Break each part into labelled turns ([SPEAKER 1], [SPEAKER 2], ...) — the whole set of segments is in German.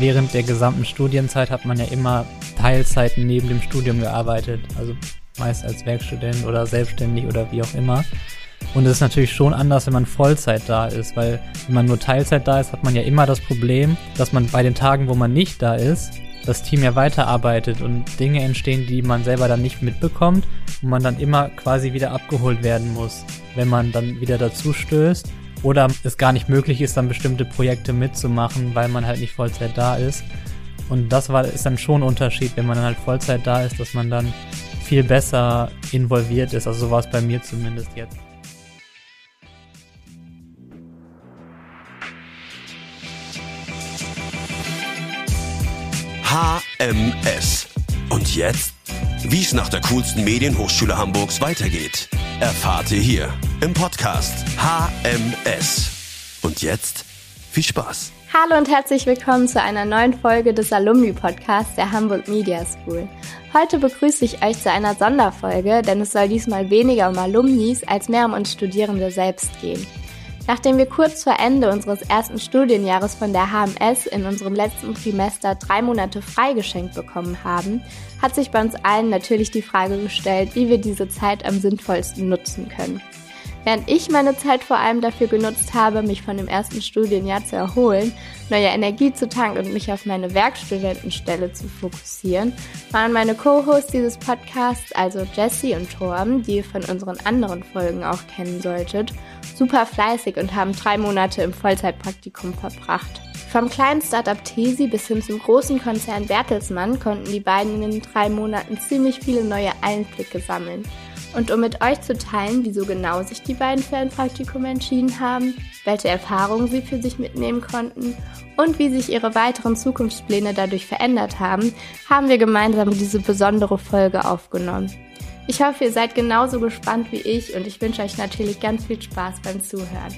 [SPEAKER 1] während der gesamten Studienzeit hat man ja immer Teilzeiten neben dem Studium gearbeitet. Also meist als Werkstudent oder selbstständig oder wie auch immer. Und es ist natürlich schon anders, wenn man Vollzeit da ist, weil wenn man nur Teilzeit da ist, hat man ja immer das Problem, dass man bei den Tagen, wo man nicht da ist, das Team ja weiterarbeitet und Dinge entstehen, die man selber dann nicht mitbekommt und man dann immer quasi wieder abgeholt werden muss, wenn man dann wieder dazu stößt oder es gar nicht möglich ist, dann bestimmte Projekte mitzumachen, weil man halt nicht Vollzeit da ist. Und das war, ist dann schon ein Unterschied, wenn man dann halt Vollzeit da ist, dass man dann viel besser involviert ist. Also so war es bei mir zumindest jetzt.
[SPEAKER 2] HMS. Und jetzt? Wie es nach der coolsten Medienhochschule Hamburgs weitergeht, erfahrt ihr hier im Podcast HMS. Und jetzt viel Spaß.
[SPEAKER 3] Hallo und herzlich willkommen zu einer neuen Folge des Alumni-Podcasts der Hamburg Media School. Heute begrüße ich euch zu einer Sonderfolge, denn es soll diesmal weniger um Alumnis als mehr um uns Studierende selbst gehen. Nachdem wir kurz vor Ende unseres ersten Studienjahres von der HMS in unserem letzten Trimester drei Monate freigeschenkt bekommen haben, hat sich bei uns allen natürlich die Frage gestellt, wie wir diese Zeit am sinnvollsten nutzen können. Während ich meine Zeit vor allem dafür genutzt habe, mich von dem ersten Studienjahr zu erholen, neue Energie zu tanken und mich auf meine Werkstudentenstelle zu fokussieren, waren meine Co-Hosts dieses Podcasts, also Jessie und Torben, die ihr von unseren anderen Folgen auch kennen solltet, super fleißig und haben drei Monate im Vollzeitpraktikum verbracht. Vom kleinen Startup Tesi bis hin zum großen Konzern Bertelsmann konnten die beiden in den drei Monaten ziemlich viele neue Einblicke sammeln. Und um mit euch zu teilen, wieso genau sich die beiden für ein Praktikum entschieden haben, welche Erfahrungen sie für sich mitnehmen konnten und wie sich ihre weiteren Zukunftspläne dadurch verändert haben, haben wir gemeinsam diese besondere Folge aufgenommen. Ich hoffe, ihr seid genauso gespannt wie ich und ich wünsche euch natürlich ganz viel Spaß beim Zuhören.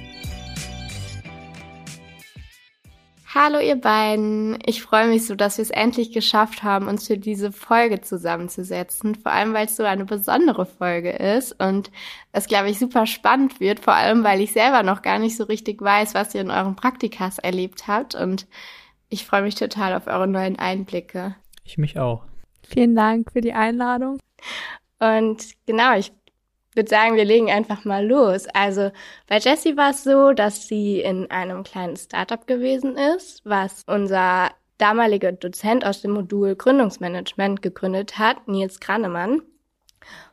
[SPEAKER 3] Hallo ihr beiden. Ich freue mich so, dass wir es endlich geschafft haben, uns für diese Folge zusammenzusetzen. Vor allem, weil es so eine besondere Folge ist und es, glaube ich, super spannend wird. Vor allem, weil ich selber noch gar nicht so richtig weiß, was ihr in euren Praktikas erlebt habt. Und ich freue mich total auf eure neuen Einblicke.
[SPEAKER 1] Ich mich auch.
[SPEAKER 4] Vielen Dank für die Einladung.
[SPEAKER 3] Und genau, ich würde sagen, wir legen einfach mal los. Also bei Jessie war es so, dass sie in einem kleinen Startup gewesen ist, was unser damaliger Dozent aus dem Modul Gründungsmanagement gegründet hat, Nils Granemann.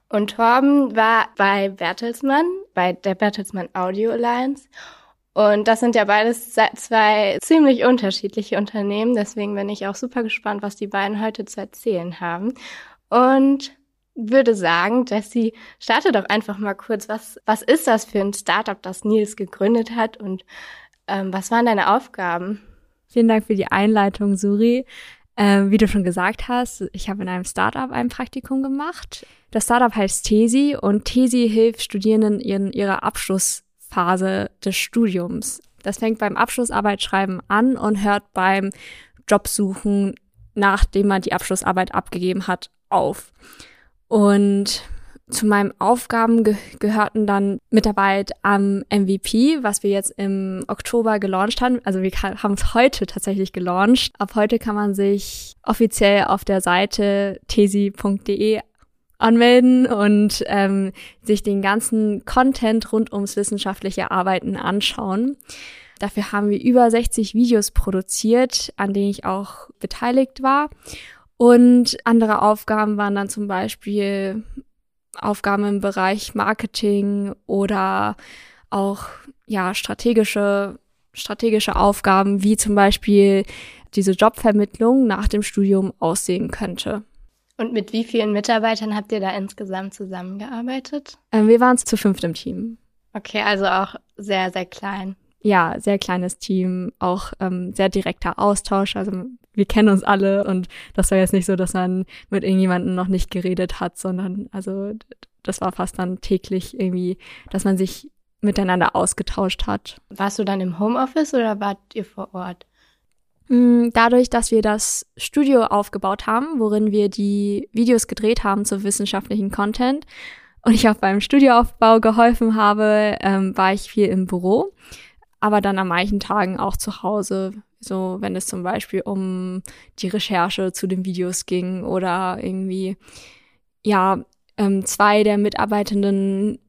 [SPEAKER 3] Und Torben war bei Bertelsmann, bei der Bertelsmann Audio Alliance. Und das sind ja beides zwei ziemlich unterschiedliche Unternehmen. Deswegen bin ich auch super gespannt, was die beiden heute zu erzählen haben. Und würde sagen, Jessie, starte doch einfach mal kurz. Was, was ist das für ein Startup, das Nils gegründet hat und ähm, was waren deine Aufgaben?
[SPEAKER 4] Vielen Dank für die Einleitung, Suri. Ähm, wie du schon gesagt hast, ich habe in einem Startup ein Praktikum gemacht. Das Startup heißt Tesi und Tesi hilft Studierenden in ihrer Abschlussphase des Studiums. Das fängt beim Abschlussarbeitschreiben an und hört beim Jobsuchen, nachdem man die Abschlussarbeit abgegeben hat, auf. Und zu meinen Aufgaben ge gehörten dann Mitarbeit am MVP, was wir jetzt im Oktober gelauncht haben. Also wir haben es heute tatsächlich gelauncht. Ab heute kann man sich offiziell auf der Seite tesi.de anmelden und ähm, sich den ganzen Content rund ums wissenschaftliche Arbeiten anschauen. Dafür haben wir über 60 Videos produziert, an denen ich auch beteiligt war. Und andere Aufgaben waren dann zum Beispiel Aufgaben im Bereich Marketing oder auch ja strategische strategische Aufgaben, wie zum Beispiel diese Jobvermittlung nach dem Studium aussehen könnte.
[SPEAKER 3] Und mit wie vielen Mitarbeitern habt ihr da insgesamt zusammengearbeitet?
[SPEAKER 4] Ähm, wir waren zu fünft im Team.
[SPEAKER 3] Okay, also auch sehr, sehr klein.
[SPEAKER 4] Ja, sehr kleines Team, auch ähm, sehr direkter Austausch. Also wir kennen uns alle und das war jetzt nicht so, dass man mit irgendjemandem noch nicht geredet hat, sondern also das war fast dann täglich irgendwie, dass man sich miteinander ausgetauscht hat.
[SPEAKER 3] Warst du dann im Homeoffice oder wart ihr vor Ort?
[SPEAKER 4] Mm, dadurch, dass wir das Studio aufgebaut haben, worin wir die Videos gedreht haben zu wissenschaftlichen Content und ich auch beim Studioaufbau geholfen habe, ähm, war ich viel im Büro. Aber dann an manchen Tagen auch zu Hause, so wenn es zum Beispiel um die Recherche zu den Videos ging oder irgendwie, ja, ähm, zwei der Mitarbeitenden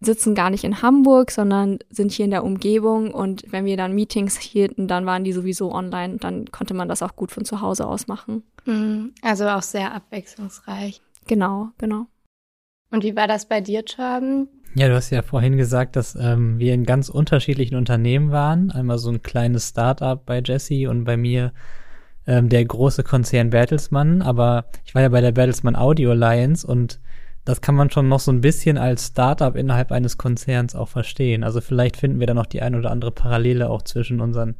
[SPEAKER 4] sitzen gar nicht in Hamburg, sondern sind hier in der Umgebung und wenn wir dann Meetings hielten, dann waren die sowieso online, dann konnte man das auch gut von zu Hause aus machen.
[SPEAKER 3] Mhm. Also auch sehr abwechslungsreich.
[SPEAKER 4] Genau, genau.
[SPEAKER 3] Und wie war das bei dir, Torben?
[SPEAKER 1] Ja, du hast ja vorhin gesagt, dass ähm, wir in ganz unterschiedlichen Unternehmen waren. Einmal so ein kleines Start-up bei Jesse und bei mir ähm, der große Konzern Bertelsmann. Aber ich war ja bei der Bertelsmann Audio Alliance und das kann man schon noch so ein bisschen als Startup innerhalb eines Konzerns auch verstehen. Also vielleicht finden wir da noch die ein oder andere Parallele auch zwischen unseren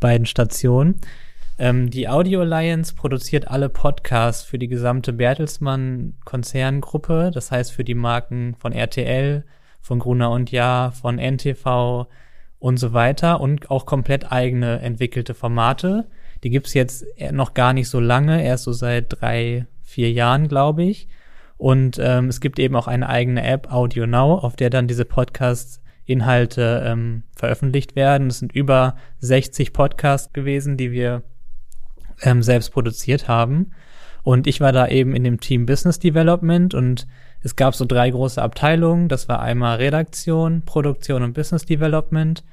[SPEAKER 1] beiden Stationen. Ähm, die Audio Alliance produziert alle Podcasts für die gesamte Bertelsmann Konzerngruppe. Das heißt für die Marken von RTL, von Gruner und Jahr, von NTV und so weiter und auch komplett eigene entwickelte Formate. Die gibt's jetzt noch gar nicht so lange, erst so seit drei, vier Jahren, glaube ich. Und ähm, es gibt eben auch eine eigene App, Audio Now, auf der dann diese Podcast-Inhalte ähm, veröffentlicht werden. Es sind über 60 Podcasts gewesen, die wir ähm, selbst produziert haben. Und ich war da eben in dem Team Business Development und es gab so drei große Abteilungen. Das war einmal Redaktion, Produktion und Business Development.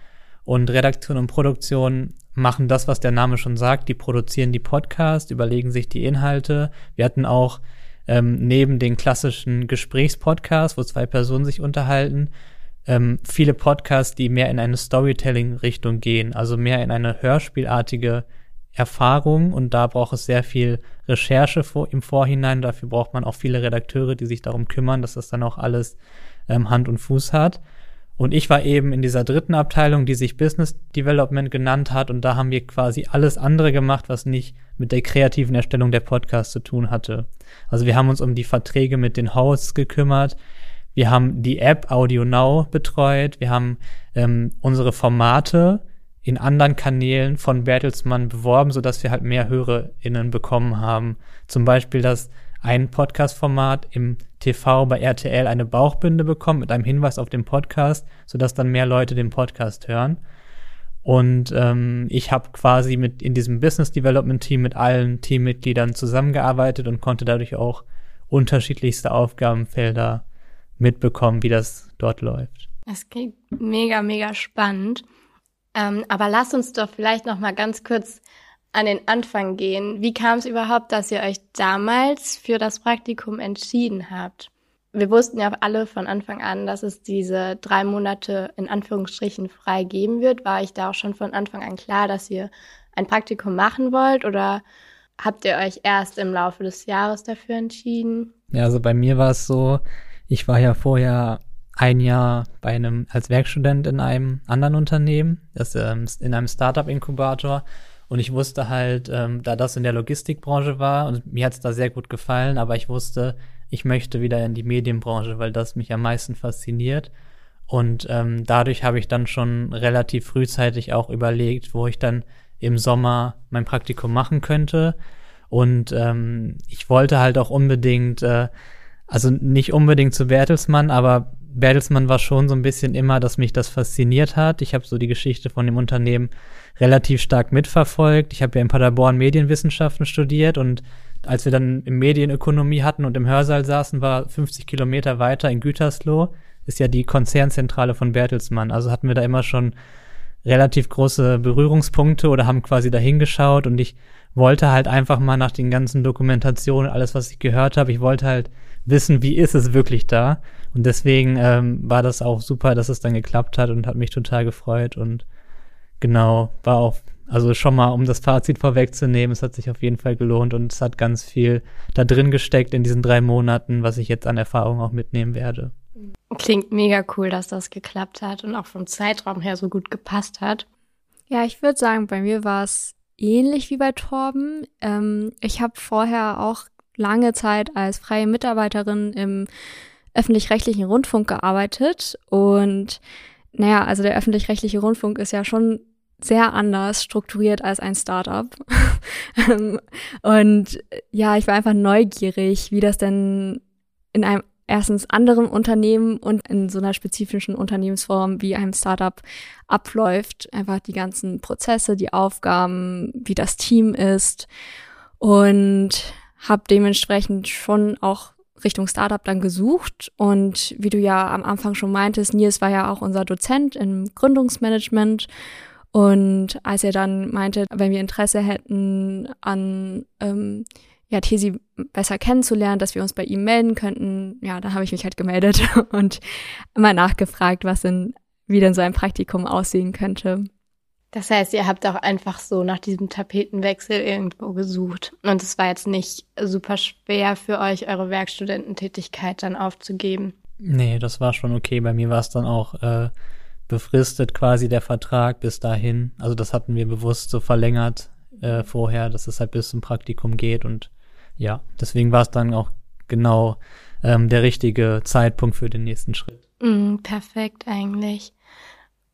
[SPEAKER 1] Und Redaktion und Produktion machen das, was der Name schon sagt. Die produzieren die Podcasts, überlegen sich die Inhalte. Wir hatten auch ähm, neben den klassischen Gesprächspodcasts, wo zwei Personen sich unterhalten, ähm, viele Podcasts, die mehr in eine Storytelling-Richtung gehen, also mehr in eine hörspielartige Erfahrung und da braucht es sehr viel Recherche vor, im Vorhinein. Dafür braucht man auch viele Redakteure, die sich darum kümmern, dass das dann auch alles ähm, Hand und Fuß hat. Und ich war eben in dieser dritten Abteilung, die sich Business Development genannt hat. Und da haben wir quasi alles andere gemacht, was nicht mit der kreativen Erstellung der Podcasts zu tun hatte. Also wir haben uns um die Verträge mit den Hosts gekümmert. Wir haben die App Audio Now betreut. Wir haben ähm, unsere Formate in anderen Kanälen von Bertelsmann beworben, sodass wir halt mehr HörerInnen bekommen haben. Zum Beispiel, dass ein Podcast-Format im TV bei RTL eine Bauchbinde bekommt mit einem Hinweis auf den Podcast, sodass dann mehr Leute den Podcast hören. Und ähm, ich habe quasi mit in diesem Business Development Team mit allen Teammitgliedern zusammengearbeitet und konnte dadurch auch unterschiedlichste Aufgabenfelder mitbekommen, wie das dort läuft.
[SPEAKER 3] Das klingt mega, mega spannend. Ähm, aber lass uns doch vielleicht noch mal ganz kurz an den Anfang gehen. Wie kam es überhaupt, dass ihr euch damals für das Praktikum entschieden habt? Wir wussten ja alle von Anfang an, dass es diese drei Monate in Anführungsstrichen frei geben wird. War ich da auch schon von Anfang an klar, dass ihr ein Praktikum machen wollt oder habt ihr euch erst im Laufe des Jahres dafür entschieden?
[SPEAKER 1] Ja, also bei mir war es so, ich war ja vorher ein Jahr bei einem als Werkstudent in einem anderen Unternehmen, das ähm, in einem Startup-Inkubator und ich wusste halt, ähm, da das in der Logistikbranche war und mir hat es da sehr gut gefallen, aber ich wusste, ich möchte wieder in die Medienbranche, weil das mich am meisten fasziniert. Und ähm, dadurch habe ich dann schon relativ frühzeitig auch überlegt, wo ich dann im Sommer mein Praktikum machen könnte. Und ähm, ich wollte halt auch unbedingt, äh, also nicht unbedingt zu Bertelsmann, aber Bertelsmann war schon so ein bisschen immer, dass mich das fasziniert hat. Ich habe so die Geschichte von dem Unternehmen relativ stark mitverfolgt. Ich habe ja in Paderborn Medienwissenschaften studiert und als wir dann im Medienökonomie hatten und im Hörsaal saßen, war 50 Kilometer weiter in Gütersloh, ist ja die Konzernzentrale von Bertelsmann. Also hatten wir da immer schon relativ große Berührungspunkte oder haben quasi dahin geschaut und ich wollte halt einfach mal nach den ganzen Dokumentationen, alles, was ich gehört habe, ich wollte halt wissen, wie ist es wirklich da. Und deswegen ähm, war das auch super, dass es dann geklappt hat und hat mich total gefreut und Genau, war auch, also schon mal, um das Fazit vorwegzunehmen, es hat sich auf jeden Fall gelohnt und es hat ganz viel da drin gesteckt in diesen drei Monaten, was ich jetzt an Erfahrung auch mitnehmen werde.
[SPEAKER 3] Klingt mega cool, dass das geklappt hat und auch vom Zeitraum her so gut gepasst hat.
[SPEAKER 4] Ja, ich würde sagen, bei mir war es ähnlich wie bei Torben. Ähm, ich habe vorher auch lange Zeit als freie Mitarbeiterin im öffentlich-rechtlichen Rundfunk gearbeitet und naja, also der öffentlich-rechtliche Rundfunk ist ja schon sehr anders strukturiert als ein Startup. und ja, ich war einfach neugierig, wie das denn in einem erstens anderen Unternehmen und in so einer spezifischen Unternehmensform wie einem Startup abläuft. Einfach die ganzen Prozesse, die Aufgaben, wie das Team ist und habe dementsprechend schon auch Richtung Startup dann gesucht. Und wie du ja am Anfang schon meintest, Nils war ja auch unser Dozent im Gründungsmanagement. Und als er dann meinte, wenn wir Interesse hätten an ähm, ja, Tesi besser kennenzulernen, dass wir uns bei ihm melden könnten. Ja, da habe ich mich halt gemeldet und mal nachgefragt, was denn, wie denn so ein Praktikum aussehen könnte.
[SPEAKER 3] Das heißt, ihr habt auch einfach so nach diesem Tapetenwechsel irgendwo gesucht. Und es war jetzt nicht super schwer für euch, eure Werkstudententätigkeit dann aufzugeben.
[SPEAKER 1] Nee, das war schon okay. Bei mir war es dann auch äh, befristet quasi der Vertrag bis dahin. Also das hatten wir bewusst so verlängert äh, vorher, dass es halt bis zum Praktikum geht und ja, deswegen war es dann auch genau ähm, der richtige Zeitpunkt für den nächsten Schritt.
[SPEAKER 3] Mm, perfekt eigentlich.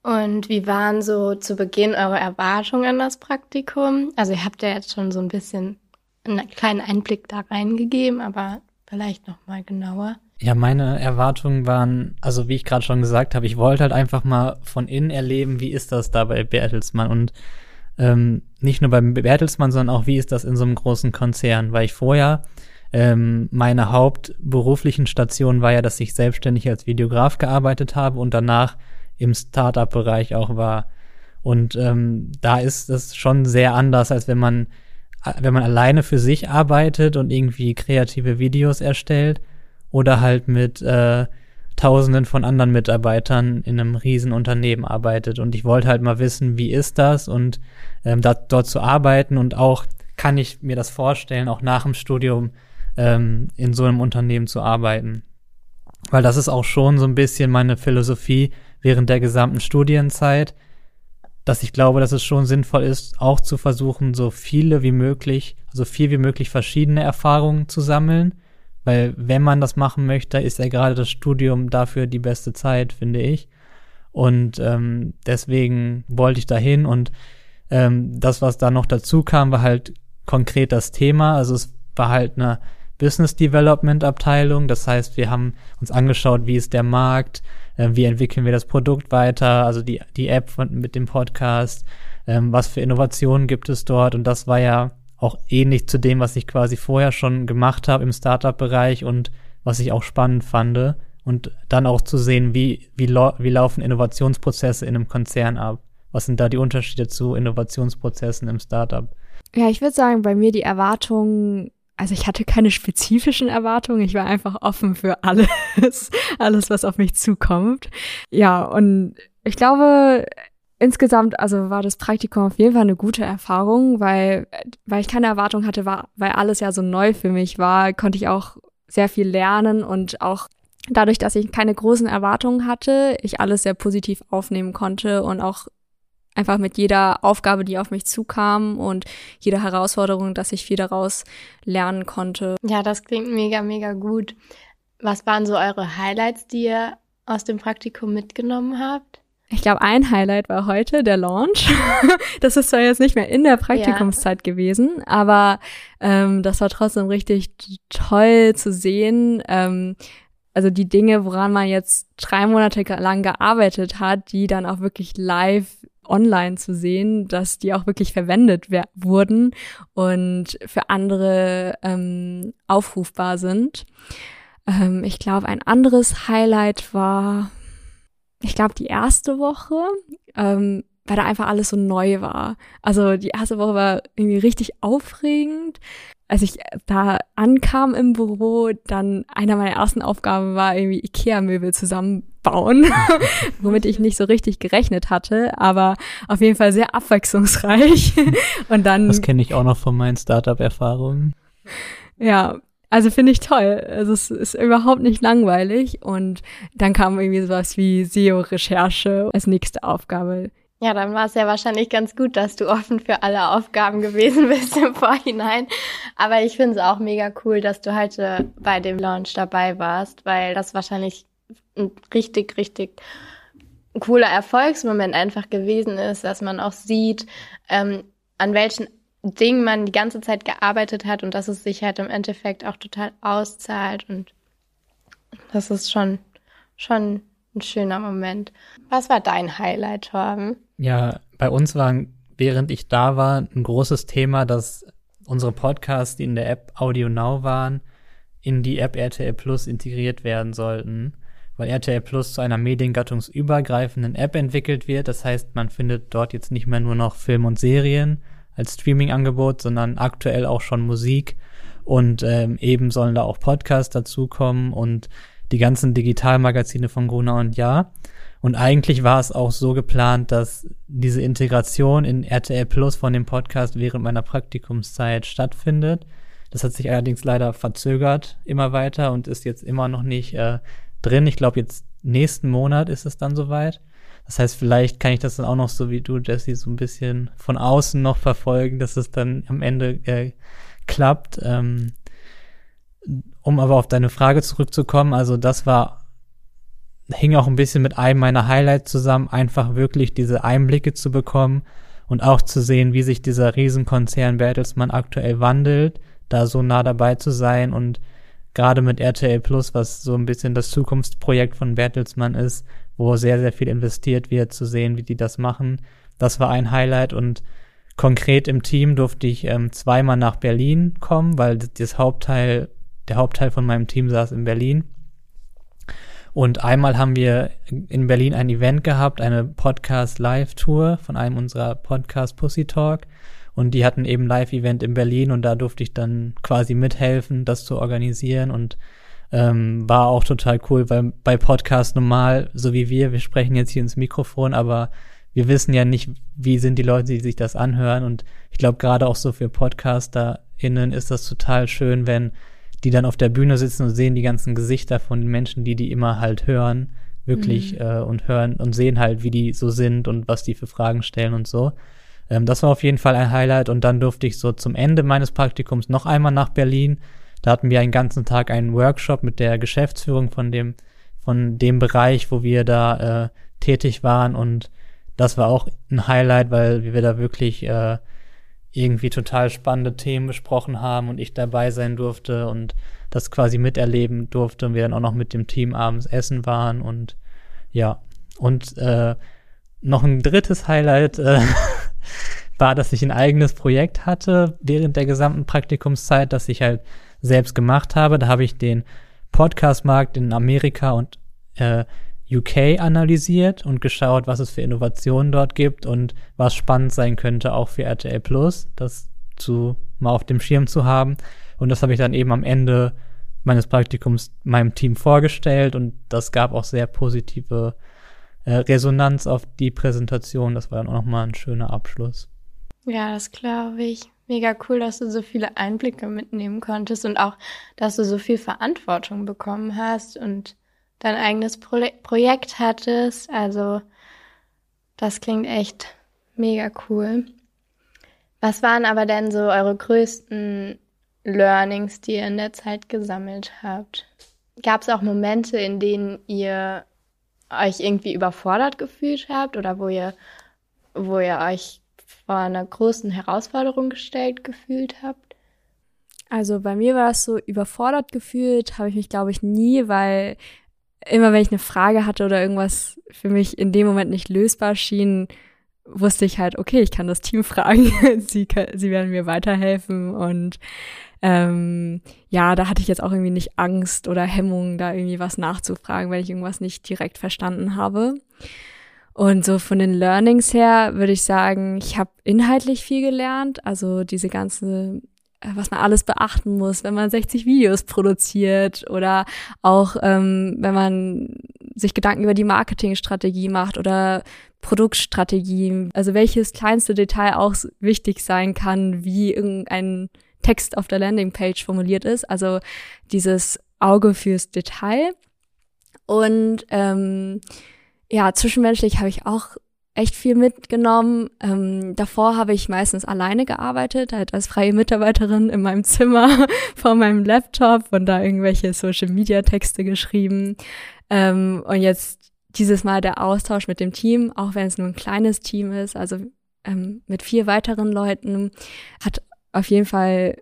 [SPEAKER 3] Und wie waren so zu Beginn eure Erwartungen an das Praktikum? Also ihr habt ja jetzt schon so ein bisschen einen kleinen Einblick da reingegeben, aber vielleicht noch mal genauer.
[SPEAKER 1] Ja, meine Erwartungen waren, also wie ich gerade schon gesagt habe, ich wollte halt einfach mal von innen erleben, wie ist das da bei Bertelsmann und ähm, nicht nur beim Bertelsmann, sondern auch, wie ist das in so einem großen Konzern? Weil ich vorher, ähm, meine hauptberuflichen Station war ja, dass ich selbstständig als Videograf gearbeitet habe und danach im Startup-Bereich auch war. Und ähm, da ist es schon sehr anders, als wenn man, wenn man alleine für sich arbeitet und irgendwie kreative Videos erstellt oder halt mit äh, Tausenden von anderen Mitarbeitern in einem Riesenunternehmen arbeitet. Und ich wollte halt mal wissen, wie ist das und ähm, da, dort zu arbeiten und auch kann ich mir das vorstellen, auch nach dem Studium ähm, in so einem Unternehmen zu arbeiten. Weil das ist auch schon so ein bisschen meine Philosophie während der gesamten Studienzeit, dass ich glaube, dass es schon sinnvoll ist, auch zu versuchen, so viele wie möglich, so viel wie möglich verschiedene Erfahrungen zu sammeln weil wenn man das machen möchte, ist ja gerade das Studium dafür die beste Zeit, finde ich. Und ähm, deswegen wollte ich dahin und ähm, das, was da noch dazu kam, war halt konkret das Thema. Also es war halt eine Business Development Abteilung. Das heißt, wir haben uns angeschaut, wie ist der Markt, äh, wie entwickeln wir das Produkt weiter, also die, die App von, mit dem Podcast, ähm, was für Innovationen gibt es dort. Und das war ja auch ähnlich zu dem, was ich quasi vorher schon gemacht habe im Startup-Bereich und was ich auch spannend fand. Und dann auch zu sehen, wie, wie, wie laufen Innovationsprozesse in einem Konzern ab. Was sind da die Unterschiede zu Innovationsprozessen im Startup?
[SPEAKER 4] Ja, ich würde sagen, bei mir die Erwartungen, also ich hatte keine spezifischen Erwartungen, ich war einfach offen für alles, alles, was auf mich zukommt. Ja, und ich glaube, insgesamt, also war das Praktikum auf jeden Fall eine gute Erfahrung, weil, weil ich keine Erwartung hatte, war, weil alles ja so neu für mich war, konnte ich auch sehr viel lernen und auch dadurch, dass ich keine großen Erwartungen hatte, ich alles sehr positiv aufnehmen konnte und auch einfach mit jeder Aufgabe, die auf mich zukam und jeder Herausforderung, dass ich viel daraus lernen konnte.
[SPEAKER 3] Ja, das klingt mega, mega gut. Was waren so eure Highlights, die ihr aus dem Praktikum mitgenommen habt?
[SPEAKER 4] Ich glaube, ein Highlight war heute der Launch. das ist zwar jetzt nicht mehr in der Praktikumszeit ja. gewesen, aber ähm, das war trotzdem richtig toll zu sehen. Ähm, also die Dinge, woran man jetzt drei Monate lang gearbeitet hat, die dann auch wirklich live online zu sehen, dass die auch wirklich verwendet wurden und für andere ähm, aufrufbar sind. Ähm, ich glaube, ein anderes Highlight war, ich glaube, die erste Woche, ähm, weil da einfach alles so neu war. Also die erste Woche war irgendwie richtig aufregend. Als ich da ankam im Büro, dann einer meiner ersten Aufgaben war irgendwie Ikea-Möbel zusammenbauen, womit ich nicht so richtig gerechnet hatte, aber auf jeden Fall sehr abwechslungsreich. Und dann.
[SPEAKER 1] Das kenne ich auch noch von meinen Startup-Erfahrungen.
[SPEAKER 4] Ja, also finde ich toll. Also es ist überhaupt nicht langweilig. Und dann kam irgendwie sowas wie SEO-Recherche als nächste Aufgabe.
[SPEAKER 3] Ja, dann war es ja wahrscheinlich ganz gut, dass du offen für alle Aufgaben gewesen bist im Vorhinein. Aber ich finde es auch mega cool, dass du heute bei dem Launch dabei warst, weil das wahrscheinlich ein richtig, richtig cooler Erfolgsmoment einfach gewesen ist, dass man auch sieht, ähm, an welchen Ding man die ganze Zeit gearbeitet hat und dass es sich halt im Endeffekt auch total auszahlt und Das ist schon, schon ein schöner Moment. Was war dein Highlight, Torben?
[SPEAKER 1] Ja, bei uns war, während ich da war, ein großes Thema, dass unsere Podcasts, die in der App Audio Now waren, in die App RTL Plus integriert werden sollten, weil RTL Plus zu einer mediengattungsübergreifenden App entwickelt wird. Das heißt, man findet dort jetzt nicht mehr nur noch Film und Serien als Streaming-Angebot, sondern aktuell auch schon Musik und ähm, eben sollen da auch Podcasts dazukommen und die ganzen Digitalmagazine von Gruner und Ja. Und eigentlich war es auch so geplant, dass diese Integration in RTL Plus von dem Podcast während meiner Praktikumszeit stattfindet. Das hat sich allerdings leider verzögert immer weiter und ist jetzt immer noch nicht äh, drin. Ich glaube, jetzt nächsten Monat ist es dann soweit. Das heißt, vielleicht kann ich das dann auch noch so wie du, Jesse, so ein bisschen von außen noch verfolgen, dass es dann am Ende äh, klappt. Ähm, um aber auf deine Frage zurückzukommen, also das war, hing auch ein bisschen mit einem meiner Highlights zusammen, einfach wirklich diese Einblicke zu bekommen und auch zu sehen, wie sich dieser Riesenkonzern Bertelsmann aktuell wandelt, da so nah dabei zu sein und gerade mit RTL Plus, was so ein bisschen das Zukunftsprojekt von Bertelsmann ist, wo sehr, sehr viel investiert wird, zu sehen, wie die das machen. Das war ein Highlight und konkret im Team durfte ich ähm, zweimal nach Berlin kommen, weil das Hauptteil der Hauptteil von meinem Team saß in Berlin. Und einmal haben wir in Berlin ein Event gehabt, eine Podcast-Live-Tour von einem unserer Podcast Pussy Talk. Und die hatten eben Live-Event in Berlin und da durfte ich dann quasi mithelfen, das zu organisieren und ähm, war auch total cool, weil bei Podcast normal, so wie wir, wir sprechen jetzt hier ins Mikrofon, aber wir wissen ja nicht, wie sind die Leute, die sich das anhören. Und ich glaube, gerade auch so für PodcasterInnen ist das total schön, wenn die dann auf der Bühne sitzen und sehen die ganzen Gesichter von den Menschen, die die immer halt hören, wirklich mhm. äh, und hören und sehen halt, wie die so sind und was die für Fragen stellen und so. Ähm, das war auf jeden Fall ein Highlight und dann durfte ich so zum Ende meines Praktikums noch einmal nach Berlin. Da hatten wir einen ganzen Tag einen Workshop mit der Geschäftsführung von dem von dem Bereich, wo wir da äh, tätig waren und das war auch ein Highlight, weil wir da wirklich äh, irgendwie total spannende Themen besprochen haben und ich dabei sein durfte und das quasi miterleben durfte und wir dann auch noch mit dem Team abends essen waren und ja. Und äh, noch ein drittes Highlight äh, war, dass ich ein eigenes Projekt hatte während der gesamten Praktikumszeit, das ich halt selbst gemacht habe. Da habe ich den Podcast-Markt in Amerika und äh, UK analysiert und geschaut, was es für Innovationen dort gibt und was spannend sein könnte, auch für RTL Plus, das zu mal auf dem Schirm zu haben. Und das habe ich dann eben am Ende meines Praktikums meinem Team vorgestellt und das gab auch sehr positive Resonanz auf die Präsentation. Das war dann auch nochmal ein schöner Abschluss.
[SPEAKER 3] Ja, das glaube ich. Mega cool, dass du so viele Einblicke mitnehmen konntest und auch, dass du so viel Verantwortung bekommen hast und dein eigenes Pro Projekt hattest. Also das klingt echt mega cool. Was waren aber denn so eure größten Learnings, die ihr in der Zeit gesammelt habt? Gab es auch Momente, in denen ihr euch irgendwie überfordert gefühlt habt oder wo ihr, wo ihr euch vor einer großen Herausforderung gestellt gefühlt habt?
[SPEAKER 4] Also bei mir war es so überfordert gefühlt, habe ich mich glaube ich nie, weil immer wenn ich eine Frage hatte oder irgendwas für mich in dem Moment nicht lösbar schien, wusste ich halt, okay, ich kann das Team fragen, sie, sie werden mir weiterhelfen. Und ähm, ja, da hatte ich jetzt auch irgendwie nicht Angst oder Hemmung, da irgendwie was nachzufragen, wenn ich irgendwas nicht direkt verstanden habe. Und so von den Learnings her würde ich sagen, ich habe inhaltlich viel gelernt, also diese ganze was man alles beachten muss, wenn man 60 Videos produziert oder auch ähm, wenn man sich Gedanken über die Marketingstrategie macht oder Produktstrategie, also welches kleinste Detail auch wichtig sein kann, wie irgendein Text auf der Landingpage formuliert ist, also dieses Auge fürs Detail. Und ähm, ja, zwischenmenschlich habe ich auch echt viel mitgenommen. Ähm, davor habe ich meistens alleine gearbeitet, halt als freie Mitarbeiterin in meinem Zimmer vor meinem Laptop und da irgendwelche Social Media Texte geschrieben. Ähm, und jetzt dieses Mal der Austausch mit dem Team, auch wenn es nur ein kleines Team ist, also ähm, mit vier weiteren Leuten, hat auf jeden Fall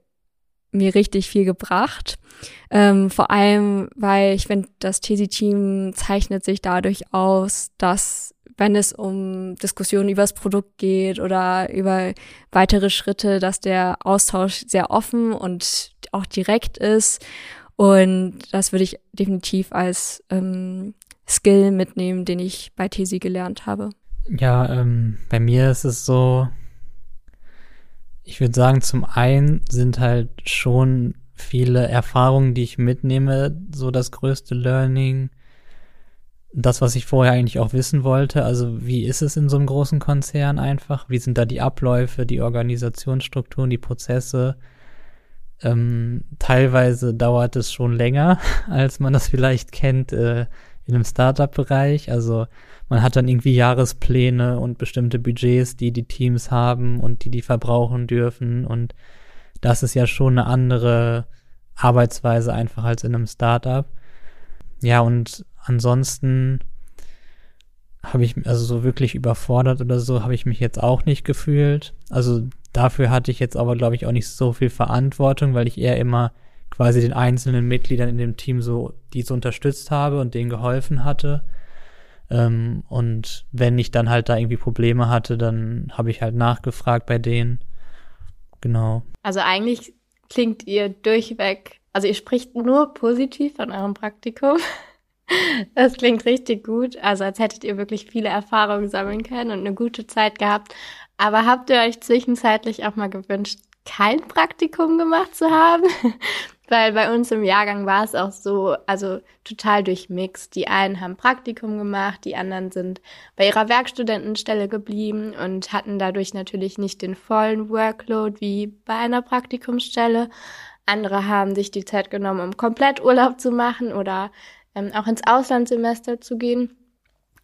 [SPEAKER 4] mir richtig viel gebracht. Ähm, vor allem, weil ich finde, das Tesi-Team zeichnet sich dadurch aus, dass wenn es um Diskussionen über das Produkt geht oder über weitere Schritte, dass der Austausch sehr offen und auch direkt ist. Und das würde ich definitiv als ähm, Skill mitnehmen, den ich bei Tesi gelernt habe.
[SPEAKER 1] Ja, ähm, bei mir ist es so, ich würde sagen, zum einen sind halt schon viele Erfahrungen, die ich mitnehme, so das größte Learning. Das, was ich vorher eigentlich auch wissen wollte, also wie ist es in so einem großen Konzern einfach? Wie sind da die Abläufe, die Organisationsstrukturen, die Prozesse? Ähm, teilweise dauert es schon länger, als man das vielleicht kennt äh, in einem Startup-Bereich. Also man hat dann irgendwie Jahrespläne und bestimmte Budgets, die die Teams haben und die die verbrauchen dürfen. Und das ist ja schon eine andere Arbeitsweise einfach als in einem Startup. Ja, und ansonsten habe ich, also so wirklich überfordert oder so, habe ich mich jetzt auch nicht gefühlt. Also dafür hatte ich jetzt aber, glaube ich, auch nicht so viel Verantwortung, weil ich eher immer quasi den einzelnen Mitgliedern in dem Team so, die so unterstützt habe und denen geholfen hatte. Ähm, und wenn ich dann halt da irgendwie Probleme hatte, dann habe ich halt nachgefragt bei denen. Genau.
[SPEAKER 3] Also eigentlich klingt ihr durchweg, also ihr spricht nur positiv von eurem Praktikum. Das klingt richtig gut. Also als hättet ihr wirklich viele Erfahrungen sammeln können und eine gute Zeit gehabt. Aber habt ihr euch zwischenzeitlich auch mal gewünscht, kein Praktikum gemacht zu haben? Weil bei uns im Jahrgang war es auch so, also total durchmixt. Die einen haben Praktikum gemacht, die anderen sind bei ihrer Werkstudentenstelle geblieben und hatten dadurch natürlich nicht den vollen Workload wie bei einer Praktikumsstelle. Andere haben sich die Zeit genommen, um komplett Urlaub zu machen oder ähm, auch ins Auslandssemester zu gehen.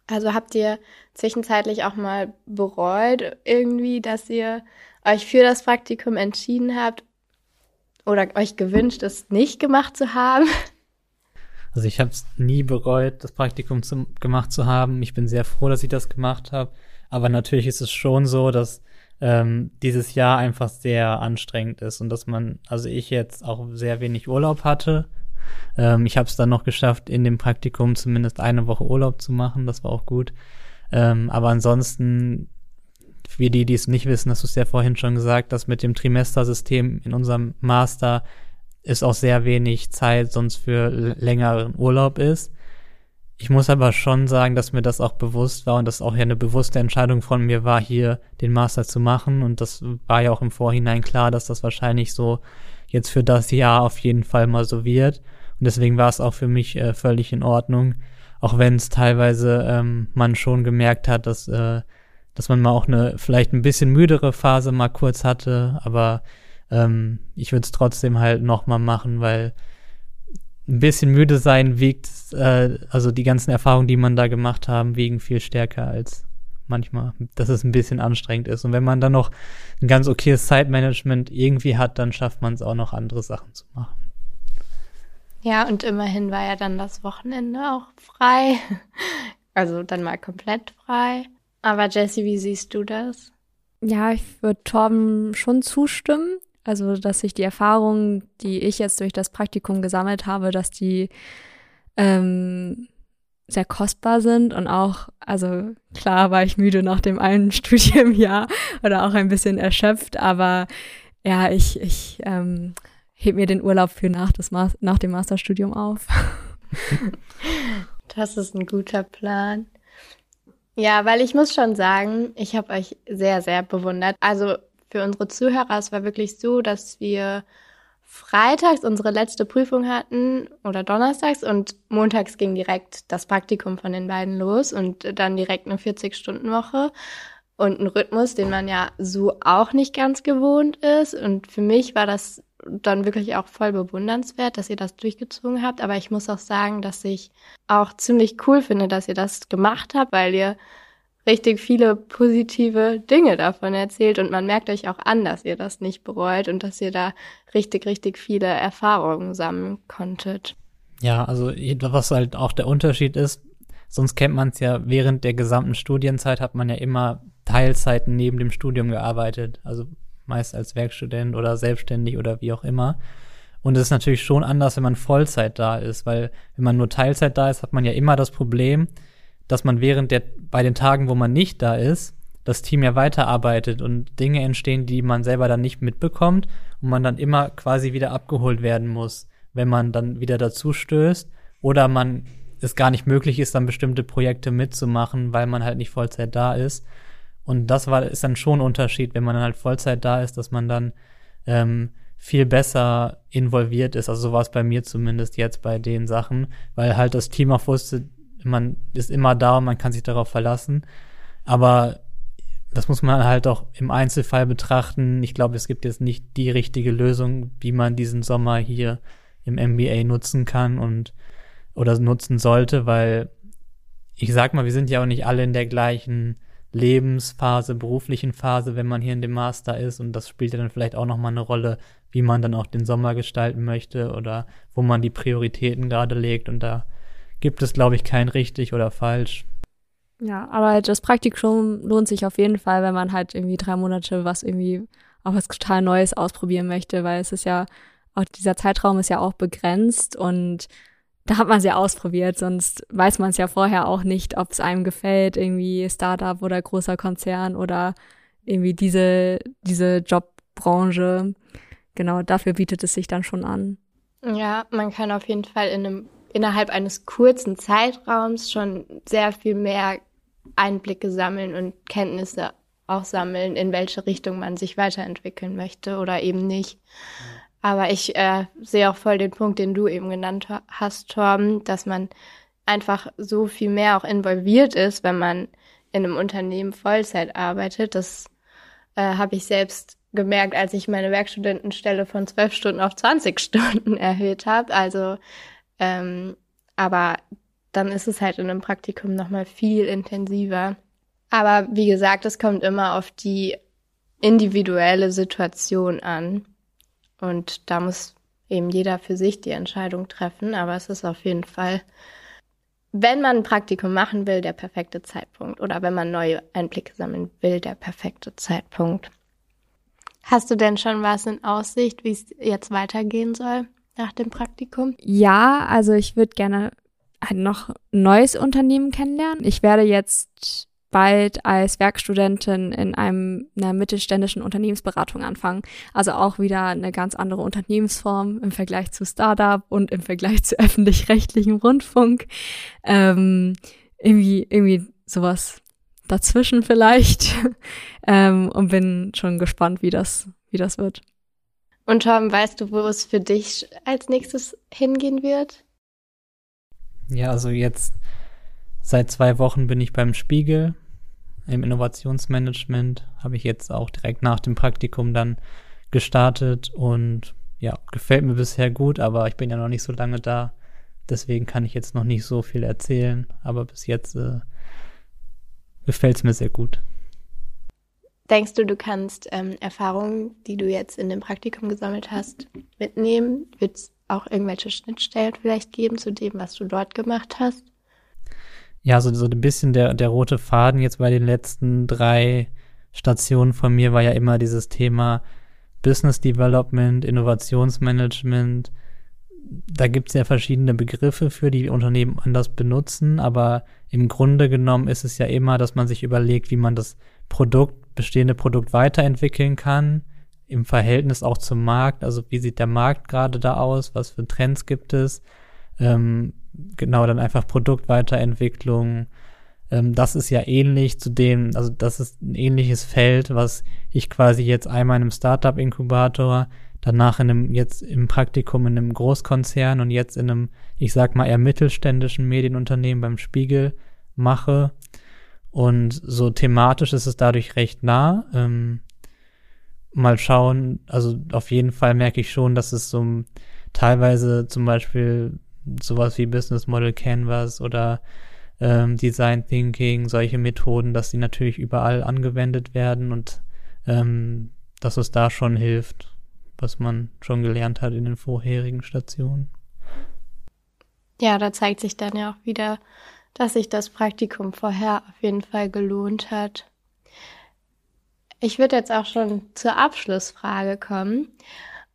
[SPEAKER 3] Also habt ihr zwischenzeitlich auch mal bereut irgendwie, dass ihr euch für das Praktikum entschieden habt oder euch gewünscht, es nicht gemacht zu haben?
[SPEAKER 1] Also ich habe es nie bereut, das Praktikum zu, gemacht zu haben. Ich bin sehr froh, dass ich das gemacht habe. Aber natürlich ist es schon so, dass ähm, dieses Jahr einfach sehr anstrengend ist und dass man, also ich jetzt auch sehr wenig Urlaub hatte. Ähm, ich habe es dann noch geschafft, in dem Praktikum zumindest eine Woche Urlaub zu machen. Das war auch gut. Ähm, aber ansonsten für die, die es nicht wissen, hast du es ja vorhin schon gesagt, dass mit dem Trimestersystem in unserem Master ist auch sehr wenig Zeit sonst für längeren Urlaub ist. Ich muss aber schon sagen, dass mir das auch bewusst war und das auch ja eine bewusste Entscheidung von mir war, hier den Master zu machen. Und das war ja auch im Vorhinein klar, dass das wahrscheinlich so jetzt für das Jahr auf jeden Fall mal so wird. Und deswegen war es auch für mich äh, völlig in Ordnung. Auch wenn es teilweise ähm, man schon gemerkt hat, dass äh, dass man mal auch eine vielleicht ein bisschen müdere Phase mal kurz hatte, aber ähm, ich würde es trotzdem halt nochmal machen, weil ein bisschen müde sein wiegt, äh, also die ganzen Erfahrungen, die man da gemacht haben, wiegen viel stärker als manchmal, dass es ein bisschen anstrengend ist. Und wenn man dann noch ein ganz okayes Zeitmanagement irgendwie hat, dann schafft man es auch noch andere Sachen zu machen.
[SPEAKER 3] Ja, und immerhin war ja dann das Wochenende auch frei. Also dann mal komplett frei. Aber Jessie, wie siehst du das?
[SPEAKER 4] Ja, ich würde Torben schon zustimmen. Also, dass ich die Erfahrungen, die ich jetzt durch das Praktikum gesammelt habe, dass die ähm, sehr kostbar sind und auch, also klar war ich müde nach dem einen Studienjahr oder auch ein bisschen erschöpft, aber ja, ich, ich ähm, heb mir den Urlaub für nach, das nach dem Masterstudium auf.
[SPEAKER 3] Das ist ein guter Plan. Ja, weil ich muss schon sagen, ich habe euch sehr, sehr bewundert. Also für unsere Zuhörer, es war wirklich so, dass wir freitags unsere letzte Prüfung hatten oder donnerstags und montags ging direkt das Praktikum von den beiden los und dann direkt eine 40-Stunden-Woche und ein Rhythmus, den man ja so auch nicht ganz gewohnt ist. Und für mich war das dann wirklich auch voll bewundernswert, dass ihr das durchgezogen habt. Aber ich muss auch sagen, dass ich auch ziemlich cool finde, dass ihr das gemacht habt, weil ihr richtig viele positive Dinge davon erzählt und man merkt euch auch an, dass ihr das nicht bereut und dass ihr da richtig, richtig viele Erfahrungen sammeln konntet.
[SPEAKER 1] Ja, also was halt auch der Unterschied ist, sonst kennt man es ja während der gesamten Studienzeit hat man ja immer Teilzeiten neben dem Studium gearbeitet. Also meist als Werkstudent oder selbstständig oder wie auch immer. Und es ist natürlich schon anders, wenn man Vollzeit da ist, weil wenn man nur Teilzeit da ist, hat man ja immer das Problem, dass man während der, bei den Tagen, wo man nicht da ist, das Team ja weiterarbeitet und Dinge entstehen, die man selber dann nicht mitbekommt und man dann immer quasi wieder abgeholt werden muss, wenn man dann wieder dazu stößt oder man es gar nicht möglich ist, dann bestimmte Projekte mitzumachen, weil man halt nicht Vollzeit da ist. Und das war, ist dann schon ein Unterschied, wenn man dann halt Vollzeit da ist, dass man dann ähm, viel besser involviert ist. Also so war es bei mir zumindest jetzt bei den Sachen, weil halt das Team auch wusste, man ist immer da und man kann sich darauf verlassen. Aber das muss man halt auch im Einzelfall betrachten. Ich glaube, es gibt jetzt nicht die richtige Lösung, wie man diesen Sommer hier im MBA nutzen kann und oder nutzen sollte, weil ich sag mal, wir sind ja auch nicht alle in der gleichen Lebensphase, beruflichen Phase, wenn man hier in dem Master ist und das spielt ja dann vielleicht auch noch mal eine Rolle, wie man dann auch den Sommer gestalten möchte oder wo man die Prioritäten gerade legt und da gibt es glaube ich kein richtig oder falsch.
[SPEAKER 4] Ja, aber das Praktikum lohnt sich auf jeden Fall, wenn man halt irgendwie drei Monate was irgendwie auch was total Neues ausprobieren möchte, weil es ist ja auch dieser Zeitraum ist ja auch begrenzt und da hat man es ja ausprobiert, sonst weiß man es ja vorher auch nicht, ob es einem gefällt, irgendwie Startup oder großer Konzern oder irgendwie diese, diese Jobbranche. Genau, dafür bietet es sich dann schon an.
[SPEAKER 3] Ja, man kann auf jeden Fall in einem, innerhalb eines kurzen Zeitraums schon sehr viel mehr Einblicke sammeln und Kenntnisse auch sammeln, in welche Richtung man sich weiterentwickeln möchte oder eben nicht. Aber ich äh, sehe auch voll den Punkt, den du eben genannt hast, Torben, dass man einfach so viel mehr auch involviert ist, wenn man in einem Unternehmen Vollzeit arbeitet. Das äh, habe ich selbst gemerkt, als ich meine Werkstudentenstelle von zwölf Stunden auf 20 Stunden erhöht habe. Also, ähm, aber dann ist es halt in einem Praktikum nochmal viel intensiver. Aber wie gesagt, es kommt immer auf die individuelle Situation an. Und da muss eben jeder für sich die Entscheidung treffen. Aber es ist auf jeden Fall, wenn man ein Praktikum machen will, der perfekte Zeitpunkt. Oder wenn man neue Einblicke sammeln will, der perfekte Zeitpunkt. Hast du denn schon was in Aussicht, wie es jetzt weitergehen soll nach dem Praktikum?
[SPEAKER 4] Ja, also ich würde gerne halt noch ein neues Unternehmen kennenlernen. Ich werde jetzt bald als Werkstudentin in einem, einer mittelständischen Unternehmensberatung anfangen. Also auch wieder eine ganz andere Unternehmensform im Vergleich zu Startup und im Vergleich zu öffentlich-rechtlichem Rundfunk. Ähm, irgendwie, irgendwie sowas dazwischen vielleicht. ähm, und bin schon gespannt, wie das, wie das wird.
[SPEAKER 3] Und Tom, weißt du, wo es für dich als nächstes hingehen wird?
[SPEAKER 1] Ja, also jetzt seit zwei Wochen bin ich beim Spiegel im Innovationsmanagement. Habe ich jetzt auch direkt nach dem Praktikum dann gestartet und ja, gefällt mir bisher gut, aber ich bin ja noch nicht so lange da. Deswegen kann ich jetzt noch nicht so viel erzählen, aber bis jetzt äh, gefällt es mir sehr gut.
[SPEAKER 3] Denkst du, du kannst ähm, Erfahrungen, die du jetzt in dem Praktikum gesammelt hast, mitnehmen? Wird es auch irgendwelche Schnittstellen vielleicht geben zu dem, was du dort gemacht hast?
[SPEAKER 1] Ja, so, so ein bisschen der, der rote Faden jetzt bei den letzten drei Stationen von mir war ja immer dieses Thema Business Development, Innovationsmanagement. Da gibt es ja verschiedene Begriffe für, die Unternehmen anders benutzen, aber im Grunde genommen ist es ja immer, dass man sich überlegt, wie man das Produkt, bestehende Produkt weiterentwickeln kann, im Verhältnis auch zum Markt. Also wie sieht der Markt gerade da aus? Was für Trends gibt es? Ähm, genau, dann einfach Produktweiterentwicklung. Ähm, das ist ja ähnlich zu dem, also das ist ein ähnliches Feld, was ich quasi jetzt einmal in einem Startup-Inkubator, danach in einem, jetzt im Praktikum in einem Großkonzern und jetzt in einem, ich sag mal, eher mittelständischen Medienunternehmen beim Spiegel mache. Und so thematisch ist es dadurch recht nah. Ähm, mal schauen, also auf jeden Fall merke ich schon, dass es so teilweise zum Beispiel sowas wie Business Model Canvas oder ähm, Design Thinking, solche Methoden, dass sie natürlich überall angewendet werden und ähm, dass es da schon hilft, was man schon gelernt hat in den vorherigen Stationen.
[SPEAKER 3] Ja, da zeigt sich dann ja auch wieder, dass sich das Praktikum vorher auf jeden Fall gelohnt hat. Ich würde jetzt auch schon zur Abschlussfrage kommen.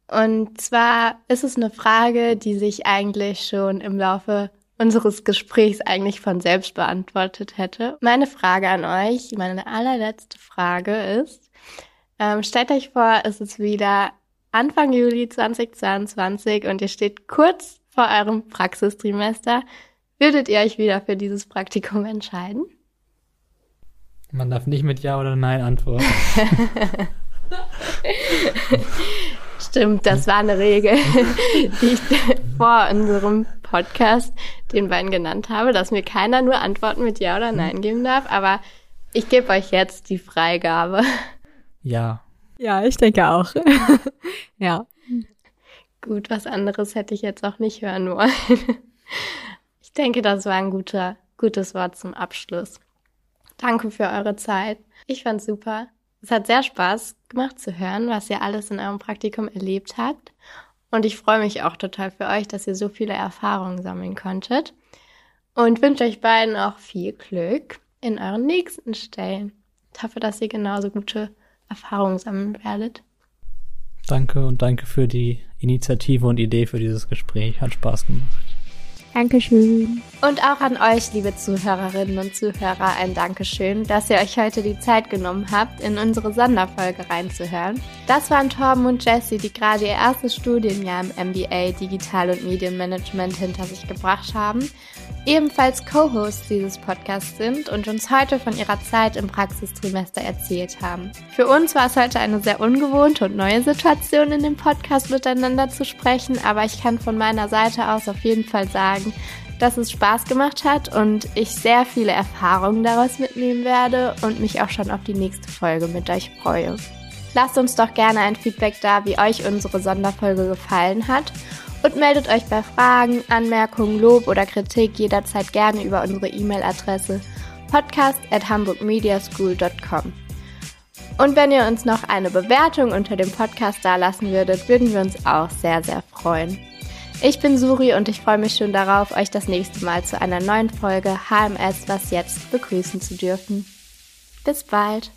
[SPEAKER 3] Und zwar ist es eine Frage, die sich eigentlich schon im Laufe unseres Gesprächs eigentlich von selbst beantwortet hätte. Meine Frage an euch, meine allerletzte Frage ist, ähm, stellt euch vor, es ist wieder Anfang Juli 2022 und ihr steht kurz vor eurem Praxistrimester. Würdet ihr euch wieder für dieses Praktikum entscheiden?
[SPEAKER 1] Man darf nicht mit Ja oder Nein antworten.
[SPEAKER 3] Stimmt, das war eine Regel, die ich vor unserem Podcast den beiden genannt habe, dass mir keiner nur Antworten mit Ja oder Nein geben darf. Aber ich gebe euch jetzt die Freigabe.
[SPEAKER 1] Ja.
[SPEAKER 4] Ja, ich denke auch. ja.
[SPEAKER 3] Gut, was anderes hätte ich jetzt auch nicht hören wollen. Denke, das war ein guter, gutes Wort zum Abschluss. Danke für eure Zeit. Ich fand's super. Es hat sehr Spaß gemacht zu hören, was ihr alles in eurem Praktikum erlebt habt. Und ich freue mich auch total für euch, dass ihr so viele Erfahrungen sammeln konntet. Und wünsche euch beiden auch viel Glück in euren nächsten Stellen. Ich hoffe, dass ihr genauso gute Erfahrungen sammeln werdet.
[SPEAKER 1] Danke und danke für die Initiative und Idee für dieses Gespräch. Hat Spaß gemacht.
[SPEAKER 4] Dankeschön.
[SPEAKER 3] Und auch an euch, liebe Zuhörerinnen und Zuhörer, ein Dankeschön, dass ihr euch heute die Zeit genommen habt, in unsere Sonderfolge reinzuhören. Das waren Torben und Jessie, die gerade ihr erstes Studienjahr im MBA Digital- und Medienmanagement hinter sich gebracht haben, ebenfalls Co-Hosts dieses Podcasts sind und uns heute von ihrer Zeit im Praxistrimester erzählt haben. Für uns war es heute eine sehr ungewohnte und neue Situation, in dem Podcast miteinander zu sprechen, aber ich kann von meiner Seite aus auf jeden Fall sagen, sagen, dass es Spaß gemacht hat und ich sehr viele Erfahrungen daraus mitnehmen werde und mich auch schon auf die nächste Folge mit euch freue. Lasst uns doch gerne ein Feedback da, wie euch unsere Sonderfolge gefallen hat und meldet euch bei Fragen, Anmerkungen, Lob oder Kritik jederzeit gerne über unsere E-Mail-Adresse podcast at hamburgmediaschool.com. Und wenn ihr uns noch eine Bewertung unter dem Podcast dalassen würdet, würden wir uns auch sehr, sehr freuen. Ich bin Suri und ich freue mich schon darauf, euch das nächste Mal zu einer neuen Folge HMS Was jetzt begrüßen zu dürfen. Bis bald!